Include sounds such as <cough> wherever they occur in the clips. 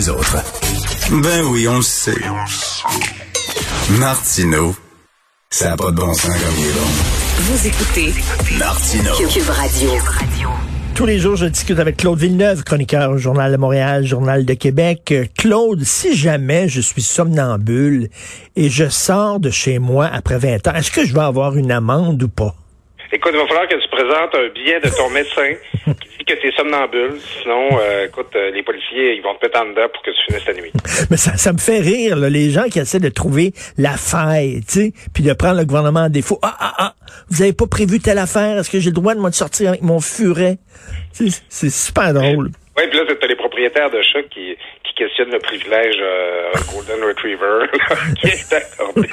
les autres. Ben oui, on le sait. Martineau, ça n'a pas de bon sens comme il est bon. Vous écoutez Martineau. Cube Radio. Tous les jours, je discute avec Claude Villeneuve, chroniqueur au Journal de Montréal, Journal de Québec. Claude, si jamais je suis somnambule et je sors de chez moi après 20 ans, est-ce que je vais avoir une amende ou pas? Écoute, il va falloir que tu présentes un billet de ton médecin qui dit que t'es somnambule. Sinon, euh, écoute, euh, les policiers, ils vont te péter en dedans pour que tu finisses ta nuit. Mais ça, ça me fait rire, là, les gens qui essaient de trouver la faille, tu sais, puis de prendre le gouvernement en défaut. Ah, ah, ah, vous avez pas prévu telle affaire, est-ce que j'ai le droit de de sortir avec mon furet? C'est c'est super drôle. Oui, puis là, t'as les propriétaires de chats qui, qui questionnent le privilège euh, Golden Retriever <laughs> qui est accordé.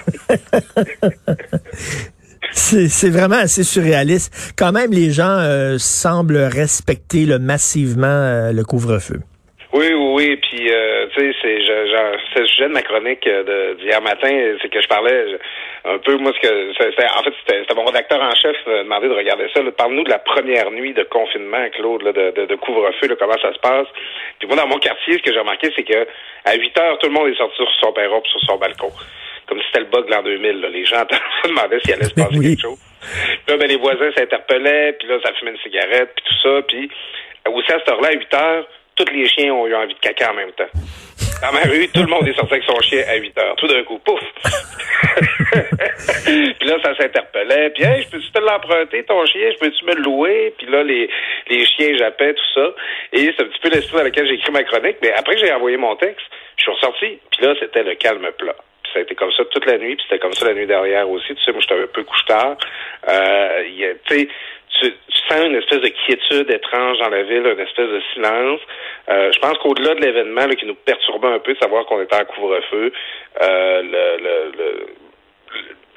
<laughs> C'est vraiment assez surréaliste. Quand même, les gens euh, semblent respecter le, massivement euh, le couvre-feu. Oui, oui, oui. Puis, euh, tu sais, c'est, le sujet de ma chronique d'hier matin, c'est que je parlais un peu, moi, ce que, en fait, c'était, mon rédacteur en chef euh, demandé de regarder ça. Parle-nous de la première nuit de confinement, Claude, de, couvre-feu, comment ça se passe. Puis moi, dans mon quartier, ce que j'ai remarqué, c'est que à 8 heures, tout le monde est sorti sur son perron sur son balcon. Comme si c'était le bug l'an 2000. Là. Les gens se <laughs> demandaient s'il allait se passer Oui. quelque chose. Là, ben, les voisins s'interpellaient, puis là, ça fumait une cigarette, puis tout ça. Puis aussi, à cette heure-là, à 8 heures, tous les chiens ont eu envie de caca en même temps. Dans ma rue, tout le monde est sorti avec son chien à 8 heures. Tout d'un coup, pouf! <laughs> puis là, ça s'interpellait. Puis, hey, je peux-tu te l'emprunter, ton chien? Je peux-tu me le louer? Puis là, les, les chiens jappaient, tout ça. Et c'est un petit peu l'esprit dans lequel j'ai écrit ma chronique. Mais après que j'ai envoyé mon texte, je suis ressorti. Puis là, c'était le calme plat. Ça a été comme ça toute la nuit. Puis c'était comme ça la nuit derrière aussi. Tu sais, moi, j'étais un peu couche tard. Euh, tu sais, tu, sens une espèce de quiétude étrange dans la ville, une espèce de silence. Euh, je pense qu'au-delà de l'événement qui nous perturbait un peu de savoir qu'on était en couvre-feu, euh,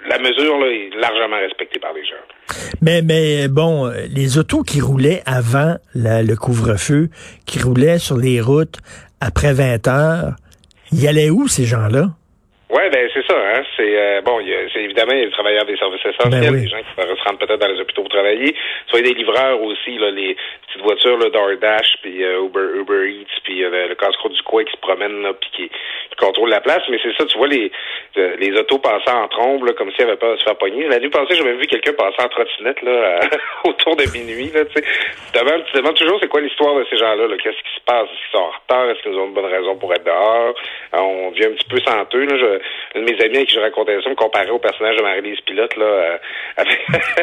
la mesure là, est largement respectée par les gens. Mais, mais bon, les autos qui roulaient avant le couvre-feu, qui roulaient sur les routes après 20 heures, y allaient où ces gens-là? Ouais, ben c'est ça. Hein? C'est euh, bon, il y a- c'est évidemment il y a les travailleurs des services essentiels, Ben oui. les gens qui se rendent peut-être dans les hôpitaux pour travailler. Soit des livreurs aussi, là, les petites voitures là, DoorDash, puis euh, Uber, Uber Eats, puis euh, le, casse-croûte du coin qui se promène là, puis qui, qui contrôle la place. Mais c'est ça, tu vois les euh, les autos passer en trombe là, comme s'il n'y avait pas à se faire pogner. La nuit passée, même vu quelqu'un passer en trottinette là, à- <laughs> autour de minuit. Là, tu demandes- tu demandes toujours c'est quoi l'histoire de ces gens-là. Là? Qu'est-ce qui se passe? Est-ce qu'ils sont en retard? Est-ce qu'ils ont une bonne raison pour être dehors? On devient un petit peu senteux. Là. Je, un de mes amis à qui je racontais ça me comparait au personnage de Marie-Lise Pilote là, euh, avec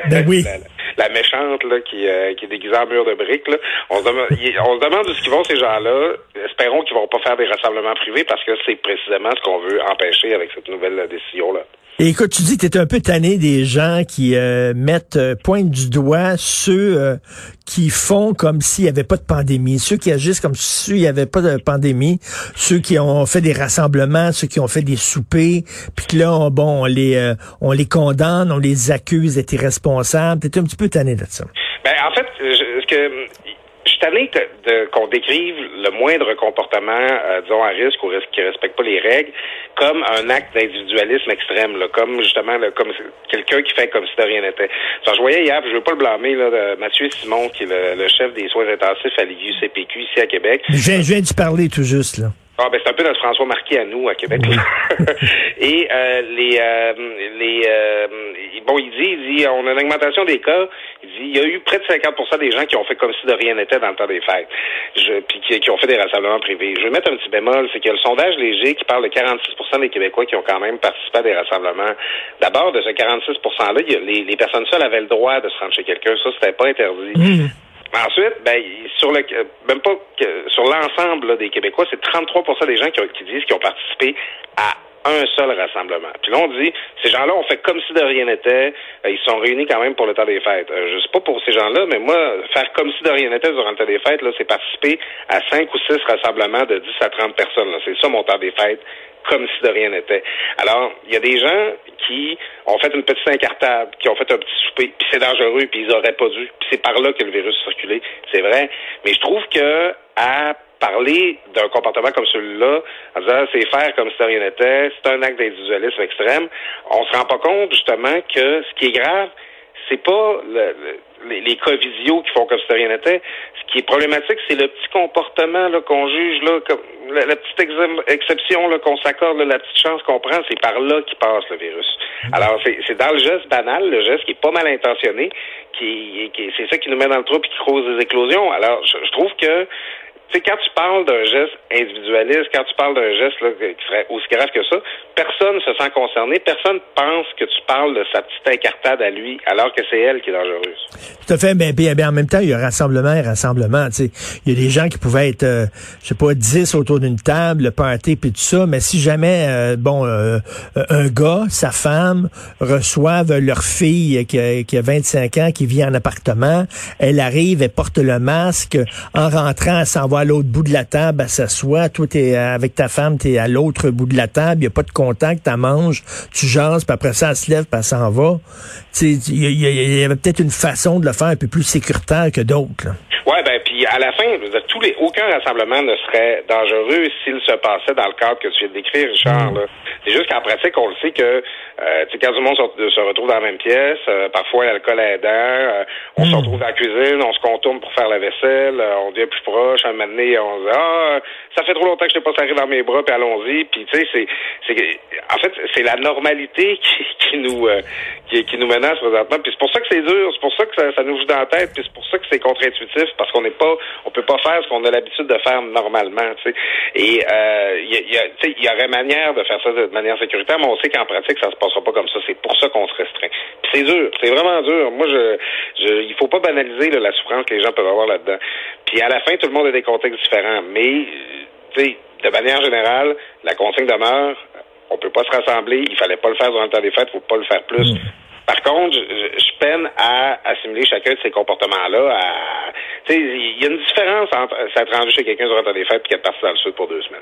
Ben <laughs> oui. la, la méchante là, qui, euh, qui est déguisée en mur de briques. Là. On, se demande, on se demande où ce qu'ils vont ces gens-là. Espérons qu'ils vont pas faire des rassemblements privés parce que c'est précisément ce qu'on veut empêcher avec cette nouvelle euh, décision-là. Et écoute, tu dis que tu es un peu tanné des gens qui euh, mettent, euh, pointent du doigt ceux euh, qui font comme s'il n'y avait pas de pandémie, ceux qui agissent comme s'il n'y avait pas de pandémie, ceux qui ont fait des rassemblements, ceux qui ont fait des soupers, puis que là, on, bon, on les, euh, on les condamne, on les accuse d'être irresponsables. Tu un petit peu tanné de ça. Ben, en fait, je, que je suis tanné de, de- qu'on décrive le moindre comportement, euh, disons, à risque ou risque qui respecte pas les règles, comme un acte d'individualisme extrême, là, comme justement là, comme quelqu'un qui fait comme si de rien n'était. Je voyais hier, je veux pas le blâmer, là, de Mathieu Simon, qui est le, le chef des soins intensifs à l'IUCPQ ici à Québec. Je viens, je viens d'y parler tout juste, là. Ah ben c'est un peu notre François Marquis à nous à Québec. <laughs> Et euh, les euh, les euh, bon il dit il dit on a une augmentation des cas. Il dit il y a eu près de 50% des gens qui ont fait comme si de rien n'était dans le temps des fêtes. Je puis qui, qui ont fait des rassemblements privés. Je vais mettre un petit bémol, c'est qu'il y a le sondage léger qui parle de 46% des Québécois qui ont quand même participé à des rassemblements. D'abord de ce 46% là, il y a les, les personnes seules avaient le droit de se rendre chez quelqu'un, ça c'était pas interdit. Mmh. Mais ensuite, ben, sur le, euh, même pas que, sur l'ensemble des Québécois, c'est 33 des gens qui, ont- qui disent qu'ils ont participé à un seul rassemblement. Puis là, on dit, ces gens-là ont fait comme si de rien n'était. Euh, ils sont réunis quand même pour le temps des fêtes. Euh, je sais pas pour ces gens-là, mais moi, faire comme si de rien n'était durant le temps des fêtes, là, c'est participer à cinq ou six rassemblements de 10 à 30 personnes. C'est ça mon temps des fêtes comme si de rien n'était. Alors, il y a des gens qui ont fait une petite incartade, qui ont fait un petit souper, puis c'est dangereux, puis ils auraient pas dû. Puis c'est par là que le virus circulé, c'est vrai. Mais je trouve que à parler d'un comportement comme celui-là, en disant c'est faire comme si de rien n'était, c'est un acte d'individualisme extrême, on se rend pas compte justement que ce qui est grave, c'est pas le, le- les, les cas visio qui font comme si de rien n'était. Ce qui est problématique, c'est le petit comportement qu'on juge là, comme la, petite exception qu'on s'accorde, la petite chance qu'on prend, c'est par là qu'il passe le virus. Alors c'est dans le geste banal, le geste qui est pas mal intentionné, qui, qui c'est ça qui nous met dans le trou et qui cause des éclosions. Alors je trouve que tu sais, quand tu parles d'un geste individualiste, quand tu parles d'un geste là, qui serait aussi grave que ça, personne se sent concerné, personne pense que tu parles de sa petite incartade à lui, alors que c'est elle qui est dangereuse. Tout à fait, mais bien, bien, en même temps, il y a rassemblement et rassemblement. Tu sais. Il y a des gens qui pouvaient être, euh, je sais pas, 10 autour d'une table, le party puis tout ça, mais si jamais, euh, bon, euh, un gars, sa femme, reçoivent leur fille qui a, qui a 25 ans, qui vit en appartement, elle arrive, elle porte le masque, en rentrant, elle s'en à l'autre bout de la table, elle s'assoit, toi, t'es avec ta femme, t'es à l'autre bout de la table, il n'y a pas de contact, tu manges, tu jases, puis après ça, elle se lève, puis elle s'en va. Il y, avait peut-être une façon de le faire un peu plus sécuritaire que d'autres. Ouais, ben puis à la fin, je veux dire, tous les aucun rassemblement ne serait dangereux s'il se passait dans le cadre que tu viens de décrire, Richard. là. C'est juste qu'en pratique, on le sait que euh, tu sais, quand tout le monde se, se retrouve dans la même pièce, euh, parfois l'alcool aidant, euh, on se retrouve dans la cuisine, on se contourne pour faire la vaisselle, euh, on devient plus proche, un moment donné, on se dit Ah, ça fait trop longtemps que je t'ai pas serré dans mes bras, puis allons-y. Puis tu sais, c'est c'est en fait c'est la normalité <laughs> qui, qui nous euh, qui, qui nous menace présentement. Puis c'est pour ça que c'est dur, c'est pour ça que ça, ça nous joue dans la tête, puis c'est pour ça que c'est contre-intuitif, parce qu'on n'est pas on peut pas faire ce qu'on a l'habitude de faire normalement. Et euh, il y, il y, aurait manière de faire ça de manière sécuritaire, mais on sait qu'en pratique, ça se passera pas comme ça. C'est pour ça qu'on se restreint. Puis c'est dur, c'est vraiment dur. Moi, je, il faut pas banaliser la souffrance que les gens peuvent avoir là-dedans. Puis à la fin, tout le monde a des contextes différents, mais de manière générale, la consigne demeure. On peut pas se rassembler. Il fallait pas le faire durant le temps des fêtes. Faut pas le faire plus. Par contre, je, je- peine à assimiler chacun de ces comportements-là. À, il y a une différence entre s'être rendu chez quelqu'un durant des fêtes et être parti dans le sud pour deux semaines.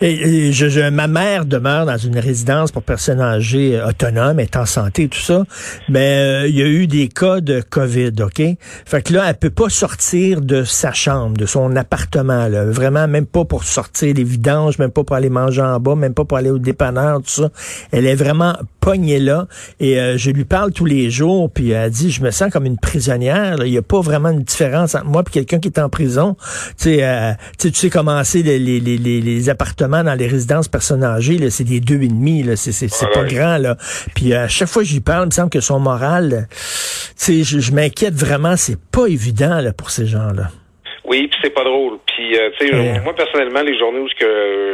Et, je, je- ma mère demeure dans une résidence pour personnes âgées euh, autonomes, est en santé tout ça, mais euh, il y a eu des cas de COVID, OK? Fait que là, elle peut pas sortir de sa chambre, de son appartement, là. Vraiment, même pas pour sortir les vidanges, même pas pour aller manger en bas, même pas pour aller au dépanneur, tout ça. Elle est vraiment pognée là. Et euh, je lui parle tous les jours, puis elle dit, je me sens comme une prisonnière. là. Il y a pas vraiment une différence entre moi et quelqu'un qui est en prison. Tu sais, euh, tu sais, tu sais comment c'est les, les, les, les- appartements dans les résidences personnes âgées, c'est des deux et demi, c'est, c'est, pas grand, là. Puis euh, à chaque fois que j'y parle, il me semble que son moral, tu sais, je, je m'inquiète vraiment, c'est pas évident, là, pour ces gens-là. Oui, puis c'est pas drôle. Puis, euh, tu sais, Ouais. moi, personnellement, les journées où je,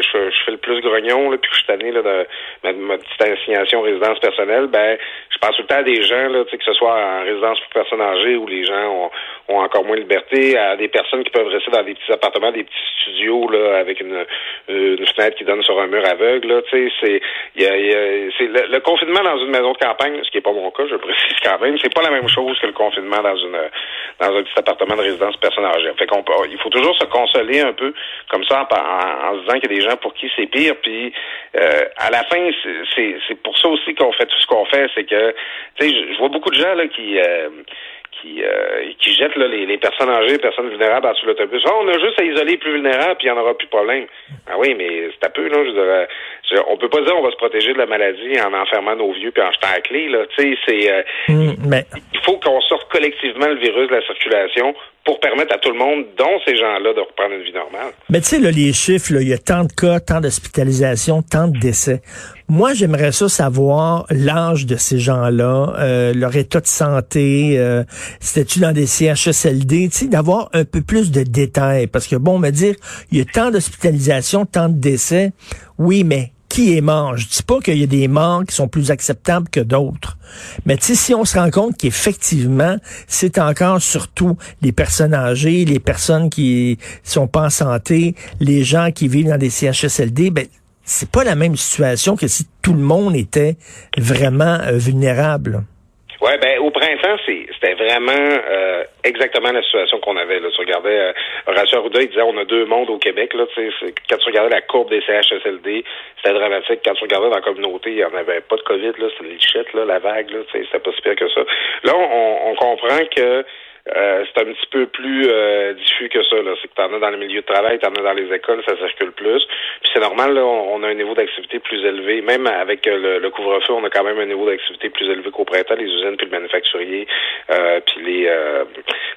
je fais le plus grognon, là, puis que je suis tanné là, de ma, ma petite assignation résidence personnelle, ben, je pense tout le temps à des gens, là, tu sais, que ce soit en résidence pour personnes âgées où les gens ont, ont encore moins de liberté, à des personnes qui peuvent rester dans des petits appartements, des petits studios, là, avec une, une fenêtre qui donne sur un mur aveugle, là, tu sais, c'est, y a, y a- c'est le, le confinement dans une maison de campagne, ce qui est pas mon cas, je précise quand même, c'est pas la même chose que le confinement dans une, dans un petit appartement de résidence personne âgée. Fait qu'on il faut toujours se consoler un peu comme ça en, en- en se disant qu'il y a des gens pour qui c'est pire. Puis euh, à la fin, c'est- pour ça aussi qu'on fait tout ce qu'on fait, c'est que tu sais, je, je vois beaucoup de gens là qui euh, qui, euh, qui jettent là, les, les personnes âgées, les personnes vulnérables de l'autobus. Ah, on a juste à isoler les plus vulnérables, puis il n'y en aura plus de problème. Ah oui, mais c'est un peu, là, je dirais, je- on peut pas dire on va se protéger de la maladie en enfermant nos vieux puis en jetant la clé, là. Tu sais, c'est... euh, mais il faut qu'on sorte collectivement le virus de la circulation pour permettre à tout le monde, dont ces gens-là, de reprendre une vie normale. Mais tu sais, les chiffres, il y a tant de cas, tant d'hospitalisations, tant de décès. Moi, j'aimerais ça savoir l'âge de ces gens-là, euh, leur état de santé, euh, c'était-tu dans des CHSLD, tu sais, d'avoir un peu plus de détails. Parce que, bon, me dire, il y a tant d'hospitalisations, tant de décès, oui, mais qui est mort? Je dis pas qu'il y a des morts qui sont plus acceptables que d'autres. Mais si on se rend compte qu'effectivement, c'est encore surtout les personnes âgées, les personnes qui sont pas en santé, les gens qui vivent dans des CHSLD, ben, c'est pas la même situation que si tout le monde était vraiment euh, vulnérable. Ouais, ben au printemps, c'était vraiment euh, exactement la situation qu'on avait. Là. Tu regardais euh, Horacio Arruda, il disait on a deux mondes au Québec. Là, quand tu regardais la courbe des CHSLD, c'était dramatique. Quand tu regardais dans la communauté, il n'y en avait pas de COVID, là, c'était une lichette, là, la vague, là, c'était pas si pire que ça. Là, on, on comprend que euh, c'est un petit peu plus euh, diffus que ça. C'est que t'en as dans le milieu de travail, t'en as dans les écoles, ça circule plus. Puis c'est normal, là, on, a un niveau d'activité plus élevé. Même avec euh, le, couvre-feu, on a quand même un niveau d'activité plus élevé qu'au printemps, les usines, puis le manufacturier, euh, puis les euh,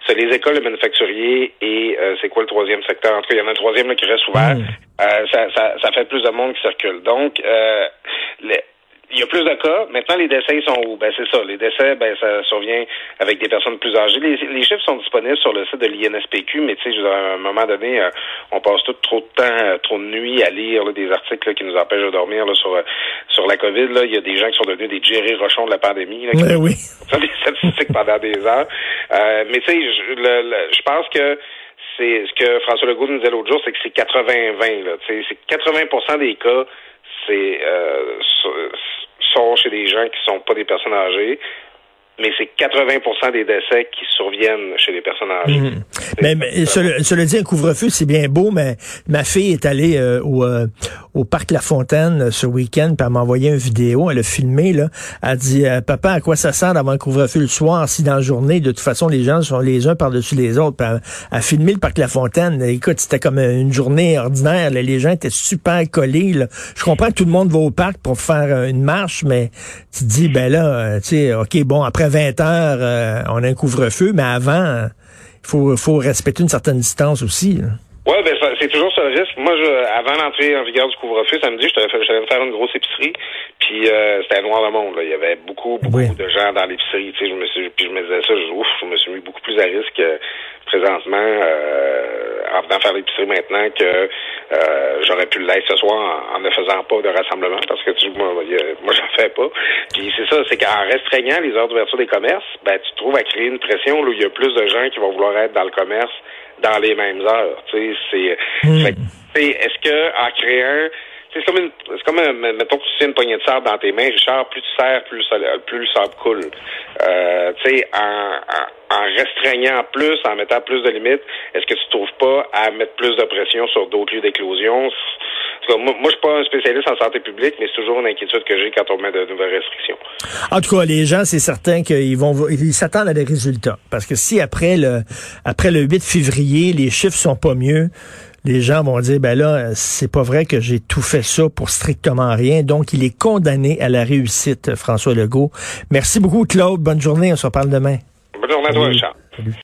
c'est les écoles, le manufacturier et euh, c'est quoi le troisième secteur? En tout cas, il y en a un troisième là, qui reste ouvert. Mm. ça, ça, ça fait plus de monde qui circule. Donc, les il y a plus de cas. Maintenant, les décès sont où? Ben, c'est ça. Les décès, ben, ça survient avec des personnes plus âgées. Les, chiffres sont disponibles sur le site de l'INSPQ, mais tu sais, à un moment donné, euh, on passe tout trop de temps, euh, trop de nuits à lire des articles qui nous empêchent de dormir sur euh, sur la COVID. Là. Il y a des gens qui sont devenus des Jerry Rochons de la pandémie. Là, ben oui. <laughs> Font des statistiques pendant des heures. mais tu sais, je pense que c'est ce que François Legault nous disait l'autre jour, c'est que c'est 80-20. C'est 80% des cas, c'est sont chez des gens qui sont pas des personnes âgées, mais c'est 80% des décès qui surviennent chez les personnes âgées. Mhm. Mais, mais cela, dit, un couvre-feu, c'est bien beau, mais ma fille est allée euh, au, euh, au parc La Fontaine euh, ce week-end, puis elle m'a envoyé une vidéo, elle a filmé, là. Elle a dit, papa, à quoi ça sert d'avoir un couvre-feu le soir si dans la journée, de toute façon, les gens sont les uns par-dessus les autres. Puis elle, a filmé le parc La Fontaine. Écoute, c'était comme une journée ordinaire. Les gens étaient super collés. Là. Je comprends que tout le monde va au parc pour faire une marche, mais tu te dis, ben là, tu sais, OK, bon, après 20 heures, euh, on a un couvre-feu, mais avant, il faut respecter une certaine distance aussi. Oui, ben c'est toujours ça le risque. Moi, je, avant l'entrée en vigueur du couvre-feu, samedi, j'allais me faire une grosse épicerie, puis euh, c'était noir le monde. Là. Il y avait beaucoup, beaucoup de gens dans l'épicerie. Tu sais, je me suis, puis je me disais ça, je, ouf, je me suis mis beaucoup plus à risque euh, présentement euh, en venant faire l'épicerie maintenant que euh, j'aurais pu l'être ce soir en, ne faisant pas de rassemblement parce que tu, moi, moi j'en fais pas. Puis c'est ça, c'est qu'en restreignant les heures d'ouverture des commerces, ben tu trouves à créer une pression où il y a plus de gens qui vont vouloir être dans le commerce dans les mêmes heures. Tu sais, c'est. Hmm. Est-ce que en créant c'est comme une, comme un, mettons que tu tiens une poignée de sable dans tes mains, Richard, plus tu serres, plus, plus le sable coule. Euh, tu sais, en, en, restreignant plus, en mettant plus de limites, est-ce que tu trouves pas à mettre plus de pression sur d'autres lieux d'éclosion? Moi, moi, je suis pas un spécialiste en santé publique, mais c'est toujours une inquiétude que j'ai quand on met de nouvelles restrictions. En tout cas, les gens, c'est certain qu'ils vont, ils s'attendent à des résultats. Parce que si après le, après le 8 février, les chiffres sont pas mieux, les gens vont dire, ben là, c'est pas vrai que j'ai tout fait ça pour strictement rien. Donc, il est condamné à la réussite, François Legault. Merci beaucoup, Claude. Bonne journée. On se reparle demain. Bonne journée à toi, Richard.